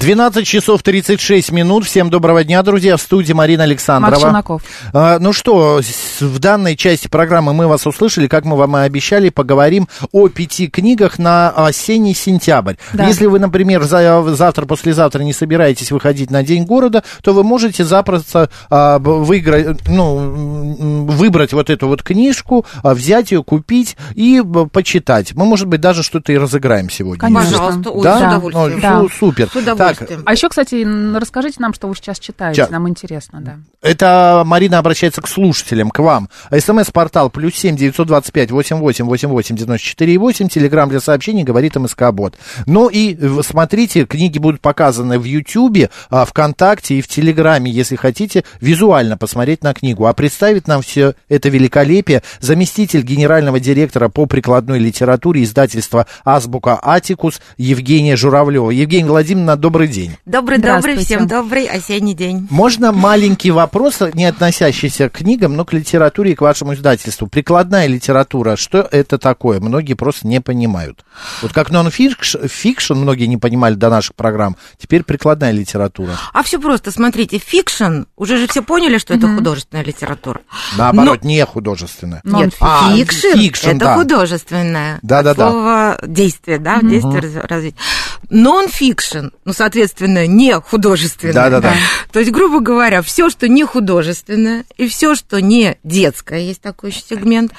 12 часов 36 минут. Всем доброго дня, друзья. В студии Марина Александрова. Марк. А, ну что, в данной части программы мы вас услышали, как мы вам и обещали, поговорим о пяти книгах на осенний сентябрь. Да. Если вы, например, за- завтра, послезавтра не собираетесь выходить на День города, то вы можете запросто а, выиграть, ну, выбрать вот эту вот книжку, а, взять ее, купить и почитать. Мы, может быть, даже что-то и разыграем сегодня. Конечно. Пожалуйста, Да? с удовольствием. Ну, Да. су- супер. С удовольствием. А еще, кстати, расскажите нам, что вы сейчас читаете. Ща. Нам интересно, да. Это Марина обращается к слушателям, к вам. СМС-портал плюс семь девятьсот двадцать пять восемь восемь восемь восемь девяносто четыре восемь. Телеграмм для сообщений говорит МСК Бот. Ну и э, смотрите, книги будут показаны в Ютьюбе, а, ВКонтакте и в Телеграме, если хотите визуально посмотреть на книгу. А представит нам все это великолепие заместитель генерального директора по прикладной литературе издательства Азбука Атикус Евгения Журавлева. Евгения Владимировна, добрый день. Добрый-добрый, Здравствуйте. всем добрый осенний день. Можно маленький вопрос, не относящийся к книгам, но к литературе и к вашему издательству. Прикладная литература, что это такое? Многие просто не понимают. Вот как нон-фикшн, fiction многие не понимали до наших программ, теперь прикладная литература. А все просто, смотрите, fiction, уже же все поняли, что это художественная литература. Наоборот, не художественная. Нет, А, fiction, fiction, это да. художественное. Да-да-да. От слова действие, да, действие раз- развить. Нон-фикшн, ну, соответственно, не художественное. Да-да-да. То есть, грубо говоря, все, что не художественное, и все, что не детское, есть такой еще сегмент,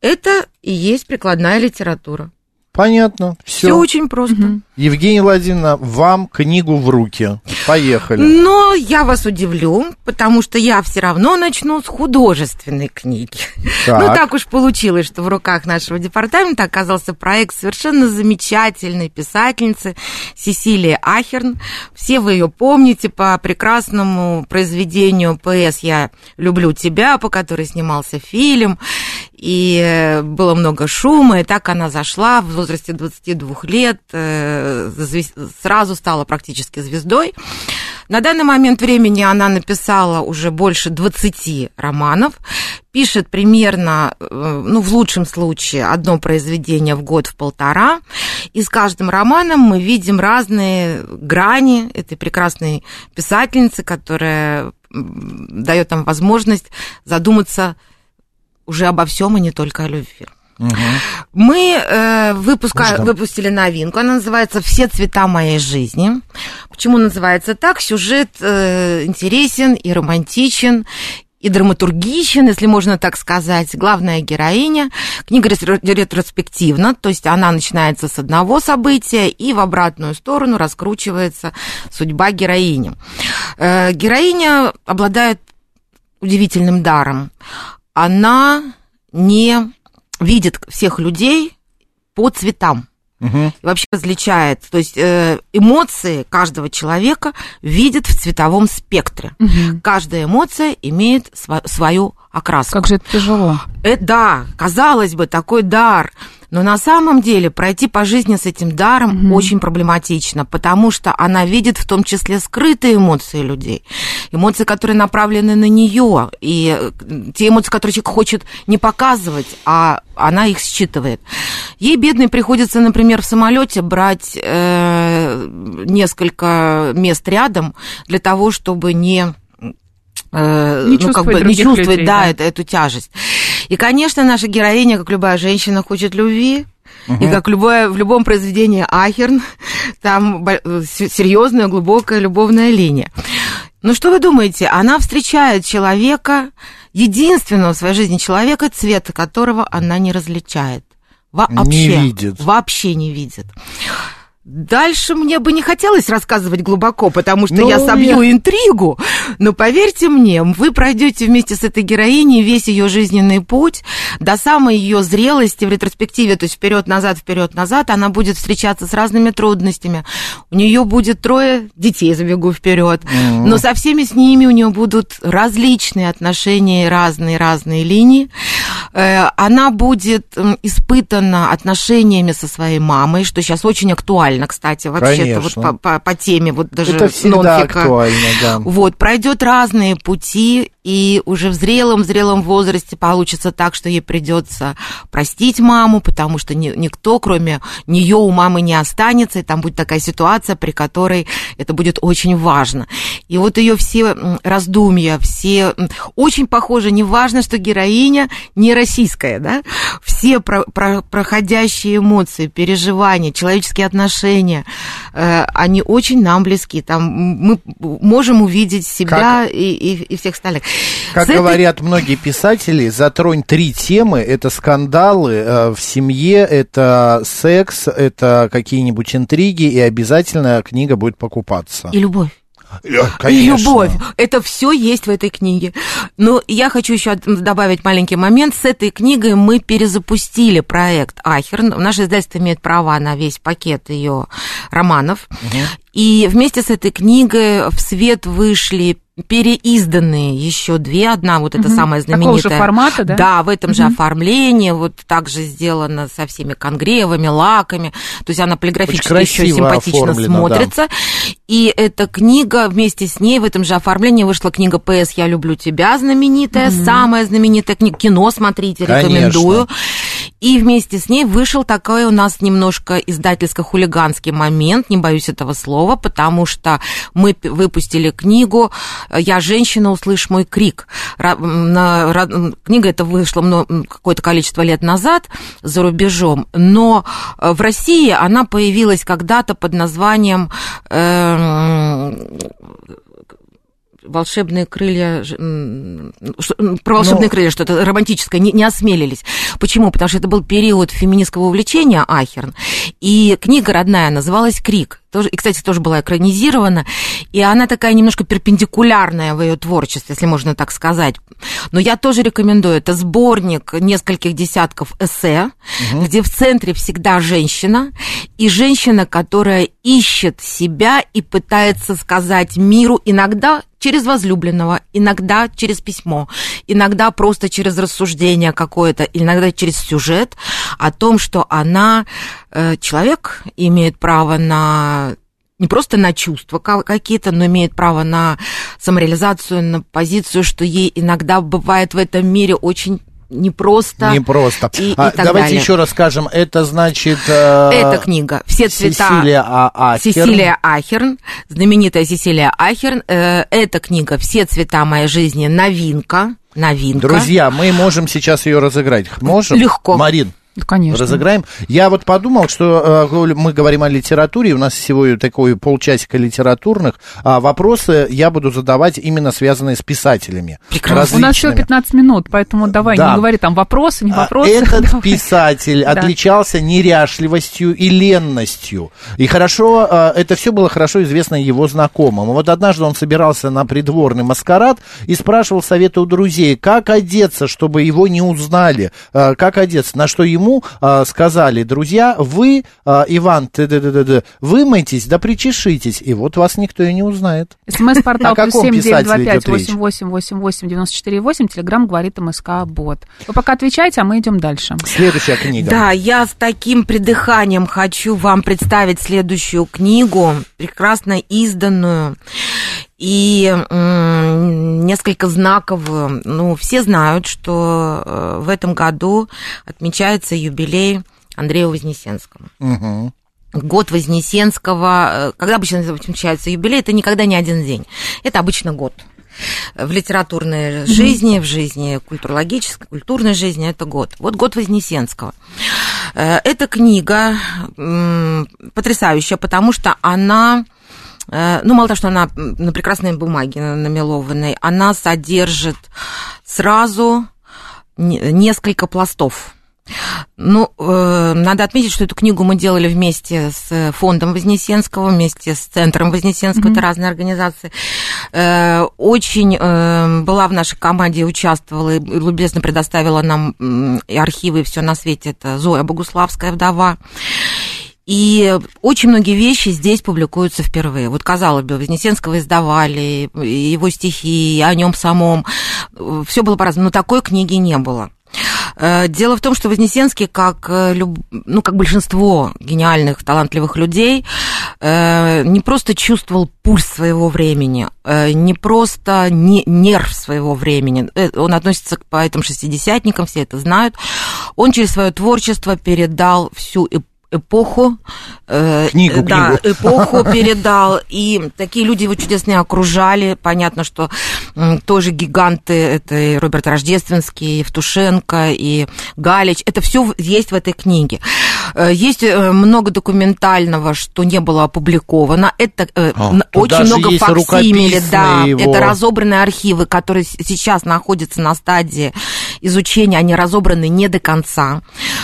это и есть прикладная литература. Понятно, Все все. очень просто. Евгения Владимировна, вам книгу в руки. Поехали. Но я вас удивлю, потому что я все равно начну с художественной книги. Так. Ну, так уж получилось, что в руках нашего департамента оказался проект совершенно замечательной писательницы Сесилии Ахерн. Все вы ее помните по прекрасному произведению «ПС. Я люблю тебя», по которой снимался фильм. И э, было много шума, и так она зашла в возрасте 22 лет, э, сразу стала практически звездой. На данный момент времени она написала уже больше 20 романов, пишет примерно, э, ну, в лучшем случае, одно произведение в год в полтора. И с каждым романом мы видим разные грани этой прекрасной писательницы, которая дает нам возможность задуматься уже обо всем, и не только о любви. Мы э, выпуска- Ждем. выпустили новинку, она называется «Все цвета моей жизни». Почему называется так? Сюжет э, интересен и романтичен, и драматургичен, если можно так сказать. Главная героиня. Книга ретро- ретроспективна, то есть она начинается с одного события и в обратную сторону раскручивается судьба героини. Э, Героиня обладает удивительным даром. Она не видит всех людей по цветам. И вообще различает, то есть э, эмоции каждого человека видит в цветовом спектре. Каждая эмоция имеет сва- свою окраску. Как же это тяжело. Э, да, казалось бы, такой дар. Но на самом деле пройти по жизни с этим даром очень проблематично, потому что она видит в том числе скрытые эмоции людей, эмоции, которые направлены на нее, и э, те эмоции, которые человек хочет не показывать, а она их считывает. Ей, бедной, приходится, например, в самолете брать э, несколько мест рядом для того, чтобы не э, Не ну, как чувствовать бы не чувствовать, людей, да, да. это- эту тяжесть. И, конечно, наша героиня, как любая женщина, хочет любви. И как любое, в любом произведении Ахерн, там э, се- серьезная, глубокая любовная линия. Ну что вы думаете, она встречает человека, единственного в своей жизни человека, цвета которого она не различает. Вообще. видит. Вообще не видит. Дальше мне бы не хотелось рассказывать глубоко, потому что Ну, я собью я- интригу. Но поверьте мне, вы пройдете вместе с этой героиней весь ее жизненный путь до самой ее зрелости в ретроспективе, то есть вперед-назад, вперед-назад, она будет встречаться с разными трудностями. У нее будет трое детей, забегу вперед, но со всеми с ними у нее будут различные отношения, разные разные линии. Э, Она будет испытана отношениями со своей мамой, что сейчас очень актуально, кстати, вообще-то вот по, по- по теме вот даже Это всегда нонфика. актуально, да. Вот, пройдет разные пути, и уже в зрелом, зрелом возрасте получится так, что ей придется простить маму, потому что ни- никто, кроме нее, у мамы не останется, и там будет такая ситуация, при которой это будет очень важно. И вот ее все раздумья, все очень похожи, неважно, что героиня не российская, да, все про- про- проходящие эмоции, переживания, человеческие отношения, э, они очень нам близки. Там мы можем увидеть себя и, и- и всех остальных. Как С этой- говорят многие писатели, затронь три темы. Это скандалы э, в семье, это секс, это какие-нибудь интриги, и обязательно книга будет покупаться. И любовь. Э, И конечно. любовь. Это все есть в этой книге. Но я хочу еще добавить маленький момент. С этой книгой мы перезапустили проект Ахерн. Наше издательство имеет права на весь пакет ее романов. И вместе с этой книгой в свет вышли переизданные еще две. Одна вот эта Мгм. самая Такого знаменитая. же формата, да? Да, в этом же Мгм. оформлении. Вот так же сделано со всеми конгревами, лаками. То есть она полиграфически еще симпатично оформлено, да. смотрится. И эта книга, вместе с ней в этом же оформлении вышла книга «П.С. Я люблю тебя», знаменитая, самая знаменитая книга. Кино смотрите, Конечно. И вместе с ней вышел такой у нас немножко издательско-хулиганский момент, не боюсь этого слова, потому что мы выпустили книгу «Я женщина, услышь мой крик». Книга эта вышла какое-то количество лет назад за рубежом, но э, в России она появилась когда-то под названием эм, волшебные крылья, что- про волшебные Ну. крылья, что-то романтическое, не, не осмелились. Почему? Потому что это был период феминистского увлечения Ахерн, и книга родная называлась «Крик». Тоже, и, кстати, тоже была экранизирована, и она такая немножко перпендикулярная в ее творчестве, если можно так сказать. Но я тоже рекомендую. Это сборник нескольких десятков эссе, где в центре всегда женщина, и женщина, которая ищет себя и пытается сказать миру иногда через возлюбленного, иногда через письмо, иногда просто через рассуждение какое-то, иногда через сюжет о том, что она э, человек, имеет право на не просто на чувства ка- какие-то, но имеет право на самореализацию, на позицию, что ей иногда бывает в этом мире очень непросто. Непросто. И- и А, так давайте далее. еще раз скажем, это значит... э, Эта книга «Все цвета». Сесилия А. Ахерн. Сесилия Ахерн, знаменитая Сесилия Ахерн. Э, Эта книга «Все цвета моей жизни» новинка. Новинка. Друзья, мы можем сейчас ее разыграть. Можем? Легко. Марин, Да, конечно. разыграем. Я вот подумал, что э, мы говорим о литературе, у нас всего такой полчасика литературных, а вопросы я буду задавать именно связанные с писателями. Прекрасно. У нас всего различными. 15 минут, поэтому давай, Да. не говори там вопросы, не А вопросы. Этот давай. писатель Да. отличался неряшливостью и ленностью. И хорошо, э, это все было хорошо известно его знакомым. Вот однажды он собирался на придворный маскарад и спрашивал совета у друзей, как одеться, чтобы его не узнали, э, как одеться. На что ему э, сказали, друзья, вы, э, Иван, т-д-д-д-д, вымойтесь, да причешитесь, и вот вас никто и не узнает. СМС-портал плюс семь девять два писателе пять идет речь? восемь восемь восемь восемь девяносто четыре восемь. Телеграмм говорит МСК Бот. Вы пока отвечайте, а мы идем дальше. Следующая книга. Да, я с таким придыханием хочу вам представить следующую книгу, прекрасно изданную и несколько знаковую. Ну, все знают, что э, в этом году отмечается юбилей Андрея Вознесенского. Мгм. Год Вознесенского, э, когда обычно отмечается юбилей, это никогда не один день, это обычно год. В литературной жизни, в жизни культурологической, культурной жизни это год. Вот год Вознесенского. Э, Эта книга потрясающая, потому что она ну, мало того, что она на прекрасной бумаге на- намелованной, она содержит сразу не- несколько пластов. Ну, э, надо отметить, что эту книгу мы делали вместе с фондом Вознесенского, вместе с Центром Вознесенского, это разные организации. Э, очень э, была в нашей команде, участвовала и любезно предоставила нам и архивы, и все на свете. Это Зоя Богуславская, вдова. И очень многие вещи здесь публикуются впервые. Вот, казалось бы, Вознесенского издавали, его стихи, о нем самом. Все было по-разному, но такой книги не было. Э, Дело в том, что Вознесенский, как, э, ну, как большинство гениальных, талантливых людей, э, не просто чувствовал пульс своего времени, не просто не, нерв своего времени. Он относится к поэтам шестидесятникам, все это знают. Он через свое творчество передал всю эпоху эпоху. э, Книгу, да, книгу. эпоху передал. И такие люди его чудесные окружали. Понятно, что м, тоже гиганты, это и Роберт Рождественский, и Евтушенко, и Галич. Это все есть в этой книге. Э, Есть э, много документального, что не было опубликовано. Это э, А, очень много факсимили, да. его. Это разобранные архивы, которые сейчас находятся на стадии изучения, они разобраны не до конца.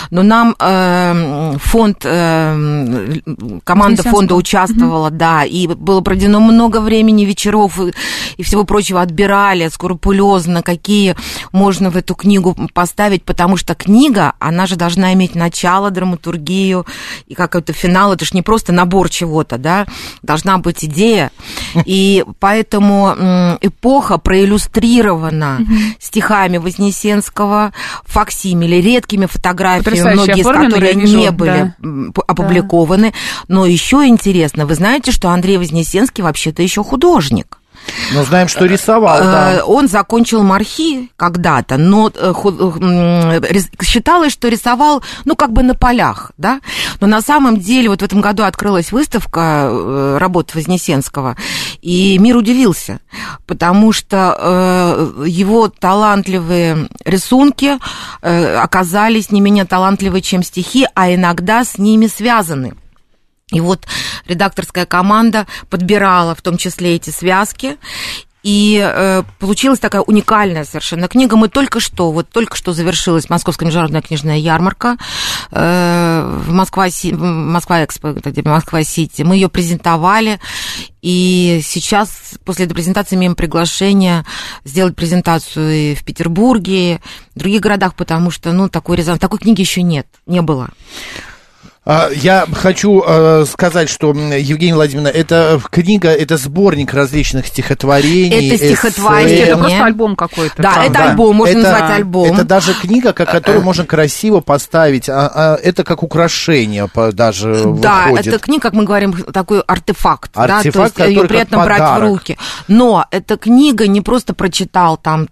Но нам э, фонд, э, команда фонда участвовала, да, и было проведено много времени, вечеров и, и всего прочего отбирали скрупулезно, какие можно в эту книгу поставить, потому что книга, она же должна иметь начало, драматургию и какой-то финал, это же не просто набор чего-то, да, должна быть идея, и поэтому эпоха проиллюстрирована стихами Вознесенского, факсимили, редкими фотографиями, Потрясающе многие из которых вижу, не были да. опубликованы. Но еще интересно, вы знаете, что Андрей Вознесенский вообще-то еще художник. Ну, знаем, что рисовал, Э, да. Он закончил мархи когда-то, но э, э, м, рис- считалось, что рисовал, ну, как бы на полях, да. Но на самом деле вот в этом году открылась выставка работ Вознесенского, и мир удивился, потому что его талантливые рисунки оказались не менее талантливы, чем стихи, а иногда с ними связаны. И вот редакторская команда подбирала в том числе эти связки. И э, получилась такая уникальная совершенно книга. Мы только что, вот только что завершилась Московская международная книжная ярмарка э, в Москва, Москва Экспо, это где Москва-Сити. Мы ее презентовали, и сейчас после этой презентации имеем приглашение сделать презентацию и в Петербурге, в других городах, потому что, ну, такой резонанс, такой книги еще нет, не было. А, Я хочу э, сказать, что, м, Евгения Владимировна, это книга, это сборник различных стихотворений. Это стихотворение. эссе. Это просто альбом какой-то. Да, правда. это альбом, можно Это- назвать альбом. Это даже книга, как- которую можно красиво поставить. а- а это как украшение даже Да, выходит. это книга, как мы говорим, такой артефакт, да, Артефакт, то есть ее приятно брать в руки. Но эта книга не просто прочитал там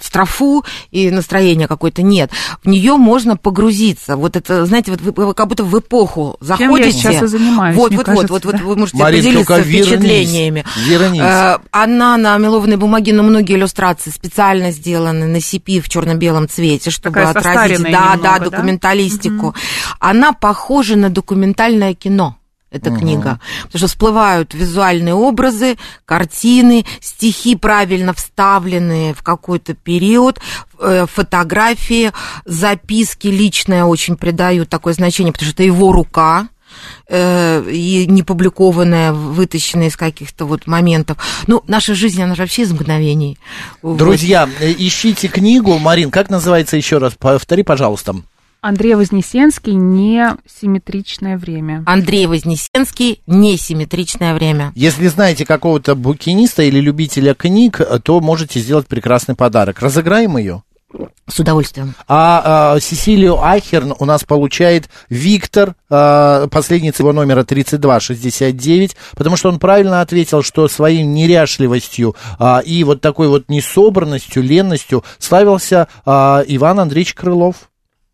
строфу и настроение какое-то, нет. В нее можно погрузиться. Вот это, знаете, вот вы, вы как будто в эпоху Чем я заходите. сейчас и занимаюсь, Вот, мне вот, кажется, вот, вот, да. вот, вы можете Марин, поделиться вернись, впечатлениями. вернись. Э, Она на мелованной бумаге, но многие иллюстрации специально сделаны на CP в черно-белом цвете, чтобы Такая отразить, да, немного, да, да? документалистику. Она похожа на документальное кино. Эта книга. Потому что всплывают визуальные образы, картины, стихи правильно вставленные в какой-то период, э, фотографии, записки личные очень придают такое значение, потому что это его рука, э, и не публикованная, вытащенная из каких-то вот моментов. Ну, наша жизнь, она же вообще из мгновений. Вот. Друзья, э, ищите книгу. Марин, как называется еще раз? Повтори, пожалуйста. Андрей Вознесенский «Несимметричное время». Андрей Вознесенский «Несимметричное время». Если знаете какого-то букиниста или любителя книг, то можете сделать прекрасный подарок. Разыграем ее. С удовольствием. А, а, Сесилию Ахерн у нас получает Виктор, а, последний его номера 3269, потому что он правильно ответил, что своей неряшливостью а, и вот такой вот несобранностью, ленностью славился а, Иван Андреевич Крылов.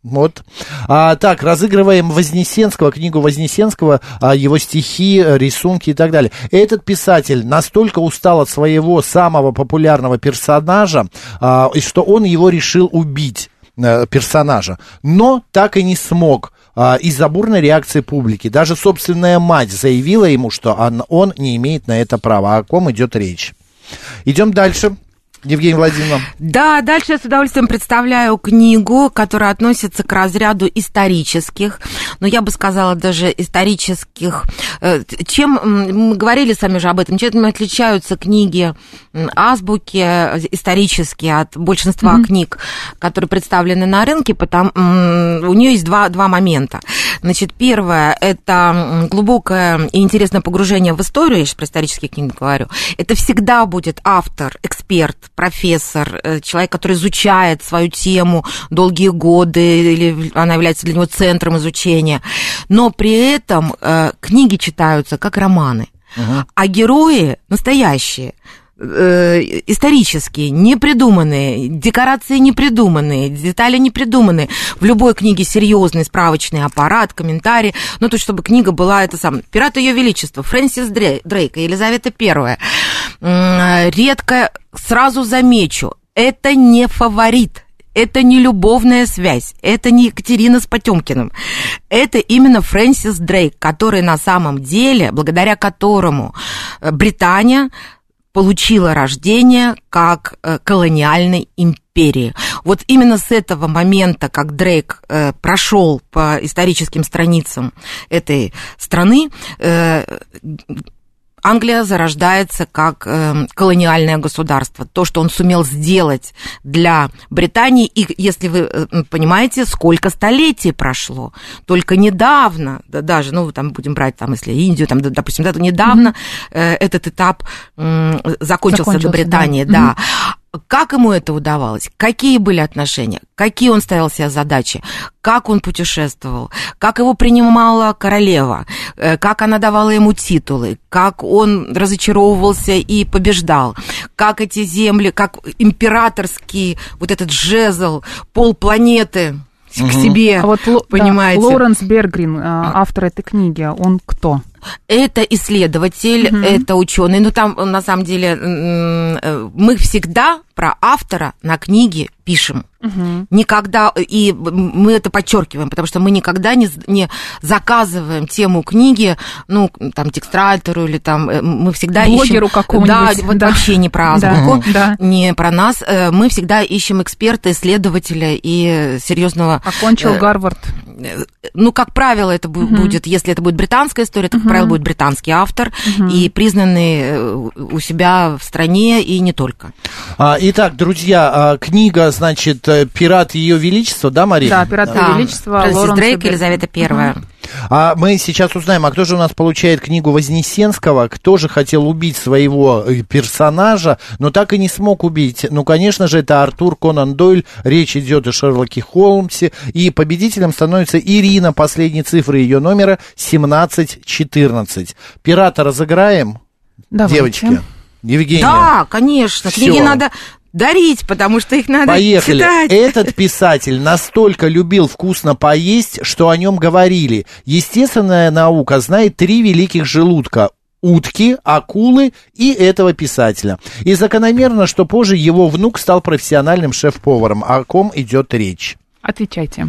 Вот. А, так, разыгрываем Вознесенского, книгу Вознесенского, а, его стихи, рисунки и так далее. Этот писатель настолько устал от своего самого популярного персонажа, а, что он его решил убить э, персонажа, но так и не смог а, из-за бурной реакции публики. Даже собственная мать заявила ему, что он, он не имеет на это права. О ком идет речь? Идем дальше. Евгения Владимировна? Да, дальше я с удовольствием представляю книгу, которая относится к разряду исторических, но я бы сказала даже исторических. э, Чем, мы говорили сами же об этом, чем отличаются книги азбуки э, исторические от большинства книг, которые представлены на рынке, потому у нее есть два, два момента. Значит, первое – это глубокое и интересное погружение в историю, я сейчас про исторические книги говорю. Это всегда будет автор, эксперт, профессор, э, человек, который изучает свою тему долгие годы, или она является для него центром изучения. Но при этом э, книги читаются как романы. А герои настоящие, э, исторические, не придуманные, декорации не придуманные, детали не придуманные. В любой книге серьезный справочный аппарат, комментарий. Ну, то, чтобы книга была это сам. Пират Ее Величества, Фрэнсис Дрей- Дрейк, Елизавета Первая. М, Редко, сразу замечу, это не фаворит. Это не любовная связь, это не Екатерина с Потемкиным. Это именно Фрэнсис Дрейк, который на самом деле, благодаря которому э, Британия получила рождение как э, колониальной империи. Вот именно с этого момента, как Дрейк э, прошел по историческим страницам этой страны, э, Англия зарождается как э, колониальное государство. То, что он сумел сделать для Британии, и если вы э, понимаете, сколько столетий прошло, только недавно, да, даже, ну, там будем брать, там, если Индию, там, допустим, да, то недавно э, этот этап м, закончился, Закончился, до Британии, да. да. Как ему это удавалось? Какие были отношения? Какие он ставил себе задачи? Как он путешествовал? Как его принимала королева? Э, Как она давала ему титулы? Как он разочаровывался и побеждал? Как эти земли, как императорский вот этот жезл, полпланеты к себе, А вот Ло- да, понимаете? Лоуренс Бергрин, э, автор этой книги, он кто? Это исследователь, это ученый. Ну, там, на самом деле, э, мы всегда про автора на книге пишем. Никогда, и мы это подчеркиваем, потому что мы никогда не, не заказываем тему книги, ну, там, текстратору или там, э, мы всегда Блогеру ищем... какому-нибудь, Да, вот да. вообще не про азбуку, да. не про нас. Э, Мы всегда ищем эксперта, исследователя и серьезного Окончил э, Гарвард. Ну, как правило, это бу- будет, если это будет британская история, то, как правило, будет британский автор и признанный э, у себя в стране и не только. А, итак, друзья, а, книга, значит, «Пират Ее Величества», да, Мария? Да, «Пират Ее Да. Величества», Фрэнсис Дрейк. Елизавета Первая. А мы сейчас узнаем, а кто же у нас получает книгу Вознесенского, кто же хотел убить своего э, персонажа, но так и не смог убить. Ну, конечно же, это Артур Конан Дойль, речь идет о Шерлоке Холмсе, и победителем становится Ирина, последние цифры ее номера 1714. Пирата разыграем, Давайте. девочки? Евгения. Да, конечно, Всё. книги надо дарить, потому что их надо Поехали. читать. Этот писатель настолько любил вкусно поесть, что о нем говорили. Естественная наука знает три великих желудка утки, акулы и этого писателя. И закономерно, что позже его внук стал профессиональным шеф-поваром. О ком идет речь? Отвечайте.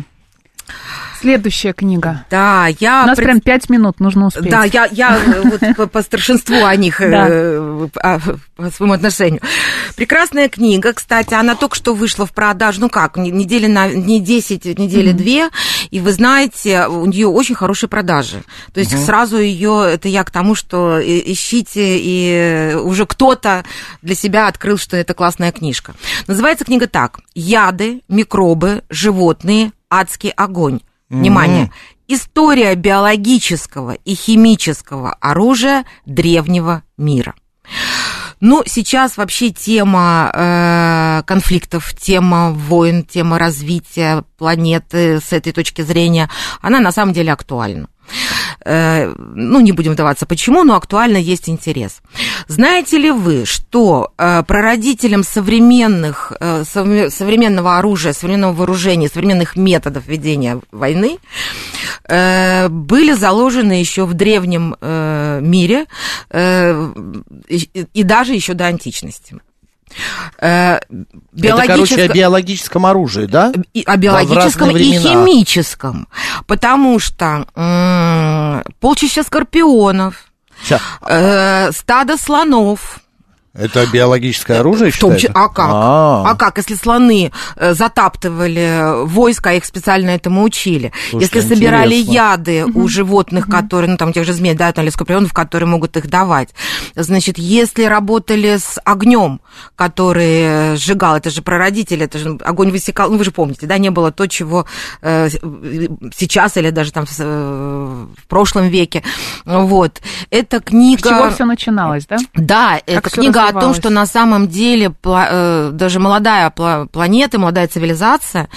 Следующая книга. Да, я... У нас пред- прям пять минут, нужно успеть. Да, я, я э, вот по, по старшинству о них, э, Да. а, по своему отношению. Прекрасная книга, кстати, она только что вышла в продажу, ну как, не- недели на не 10, недели две, и вы знаете, у нее очень хорошие продажи. То есть сразу ее, это я к тому, что ищите, и уже кто-то для себя открыл, что это классная книжка. Называется книга так: "Яды, микробы, животные, адский огонь". Внимание. История биологического и химического оружия древнего мира. Ну, сейчас вообще тема э, конфликтов, тема войн, тема развития планеты с этой точки зрения, она на самом деле актуальна. Э, ну, не будем вдаваться почему, но актуально есть интерес. Знаете ли вы, что э, прародителем современных, э, совре- современного оружия, современного вооружения, современных методов ведения войны были заложены еще в древнем мире и даже еще до античности. Э, Это, короче, о биологическо- биологическом оружии, да? и о биологическом и химическом, потому что м, полчища скорпионов, э, стадо слонов, Это биологическое оружие В том числе, а как? А. А как, если слоны э, затаптывали войска, их специально этому учили. Слушайте, если собирали интересно. яды у животных, которые, ну там тех же змей, да, там, или скорпионов, которые могут их давать. Значит, если работали с огнем, который сжигал, это же прародитель, это же огонь высекал, ну вы же помните, да, не было то, чего э, сейчас или даже там в, э, в прошлом веке. Вот. Это С книга... чего все начиналось, да? Да, это всё о том, что на самом деле э, даже молодая пла- планета, молодая цивилизация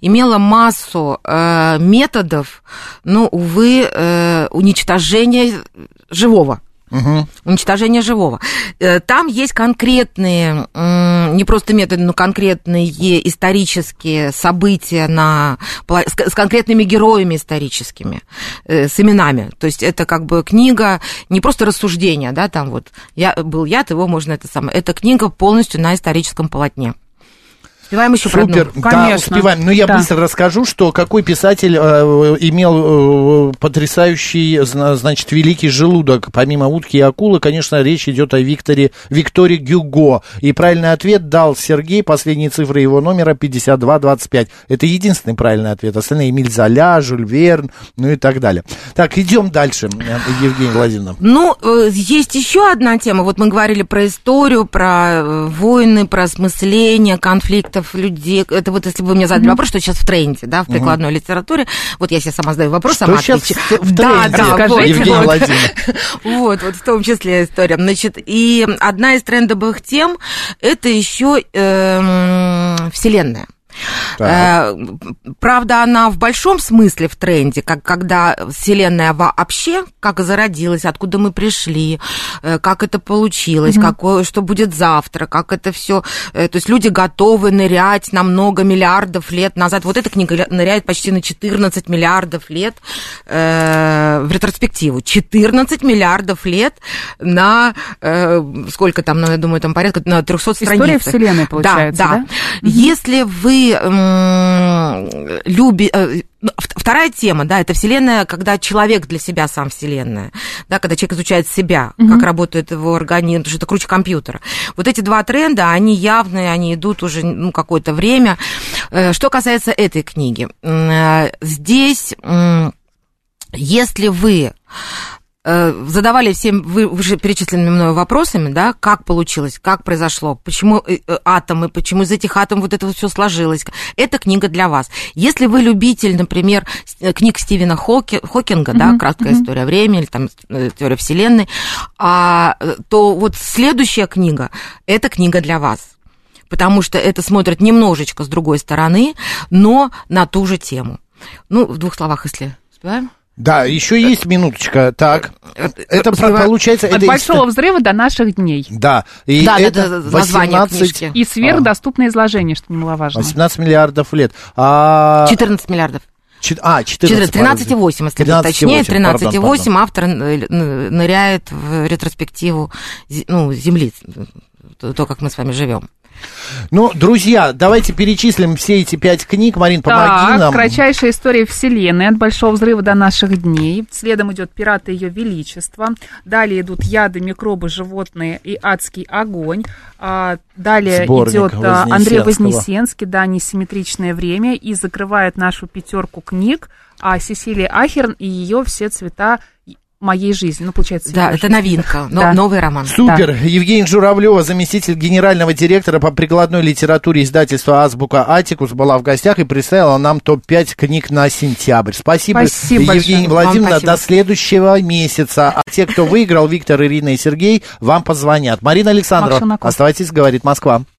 имела массу э, методов, ну, увы, э, уничтожения живого. Уничтожение живого. Э, Там есть конкретные, не просто методы, но конкретные исторические события на, с конкретными героями историческими, э, с именами. То есть это как бы книга, не просто рассуждение, да, там вот я, был яд, его можно это самое. Это книга полностью на историческом полотне. Успеваем еще про Супер, одну? да, Конечно. успеваем. Но я Да. быстро расскажу, что какой писатель э, имел э, потрясающий, зна- значит, великий желудок, помимо утки и акулы, конечно, речь идет о Викторе, Викторе Гюго. И правильный ответ дал Сергей, последние цифры его номера 5225. Это единственный правильный ответ. Остальные Эмиль Золя, Жюль Верн, ну и так далее. Так, идем дальше, э, Евгения Владимировна. Ну, э, есть еще одна тема. Вот мы говорили про историю, про э, войны, про осмысление конфликтов людей. Это вот если бы вы мне задали вопрос, что сейчас в тренде, да, в прикладной литературе. Вот я себе сама задаю вопрос, Что сама сейчас в Да, тренде, да, вот, Евгения вот. Владимировна? Вот, вот в том числе история. Значит, и одна из трендовых тем это еще эм, Вселенная. Так. Э, Правда, она в большом смысле в тренде, как когда Вселенная вообще, как зародилась, откуда мы пришли, э, как это получилось, какое, что будет завтра, как это все. То есть люди готовы нырять на много миллиардов лет назад. Вот эта книга ныряет почти на 14 миллиардов лет э, в ретроспективу. 14 миллиардов лет на э, сколько там, ну, я думаю, там порядка на 300 История страницах. Вселенной, получается, да? Если вы любите... Вторая тема, да, это Вселенная, когда человек для себя сам Вселенная, да, когда человек изучает себя, как работает его организм, потому что это круче компьютера. Вот эти два тренда, они явные, они идут уже ну, какое-то время. Э, Что касается этой книги, э, здесь, если вы э, задавали всем вы- вышеперечисленными мной вопросами, да, как получилось, как произошло, почему э, э, атомы, почему из этих атомов вот это вот все сложилось. Это книга для вас. Если вы любитель, например, э, книг Стивена Хоки- Хокинга, да, «Краткая история времени» или там э, «Теория Вселенной», а, э, то вот следующая книга – это книга для вас потому что это смотрит немножечко с другой стороны, но на ту же тему. Ну, в двух словах, если успеваем. Да, еще есть минуточка. Так, это получается... От это большого взрыва до наших дней. Да, и Да, это это название 18, книжки. И сверхдоступное изложение, что немаловажно. 18 миллиардов лет. А, 14 миллиардов. чет- а 14, 13,8, если быть 13,8, точнее. пардон, 13,8 пардон. автор н- н- ныряет в ретроспективу ну, Земли, то, как мы с вами живем. Ну, друзья, давайте перечислим все эти пять книг. Марин, помоги Так, нам. кратчайшая история Вселенной от Большого взрыва до наших дней. Следом идет Пираты Ее Величества. Далее идут яды, микробы, животные и адский огонь. А, далее Сборник идет а, Андрей. Вознесенский, да, несимметричное время. И закрывает нашу пятерку книг а, Сесилия Ахерн и ее все цвета моей жизни. Ну, получается, Да, это жизнь. новинка, но- Да. новый роман. Супер. Евгения Журавлева, заместитель генерального директора по прикладной литературе издательства «Азбука Атикус» была в гостях и представила нам топ-5 книг на сентябрь. Спасибо, Спасибо большое. Владимировна. Спасибо. До следующего месяца. А те, кто выиграл, Виктор, Ирина и Сергей, вам позвонят. Марина Наков. оставайтесь, говорит Москва.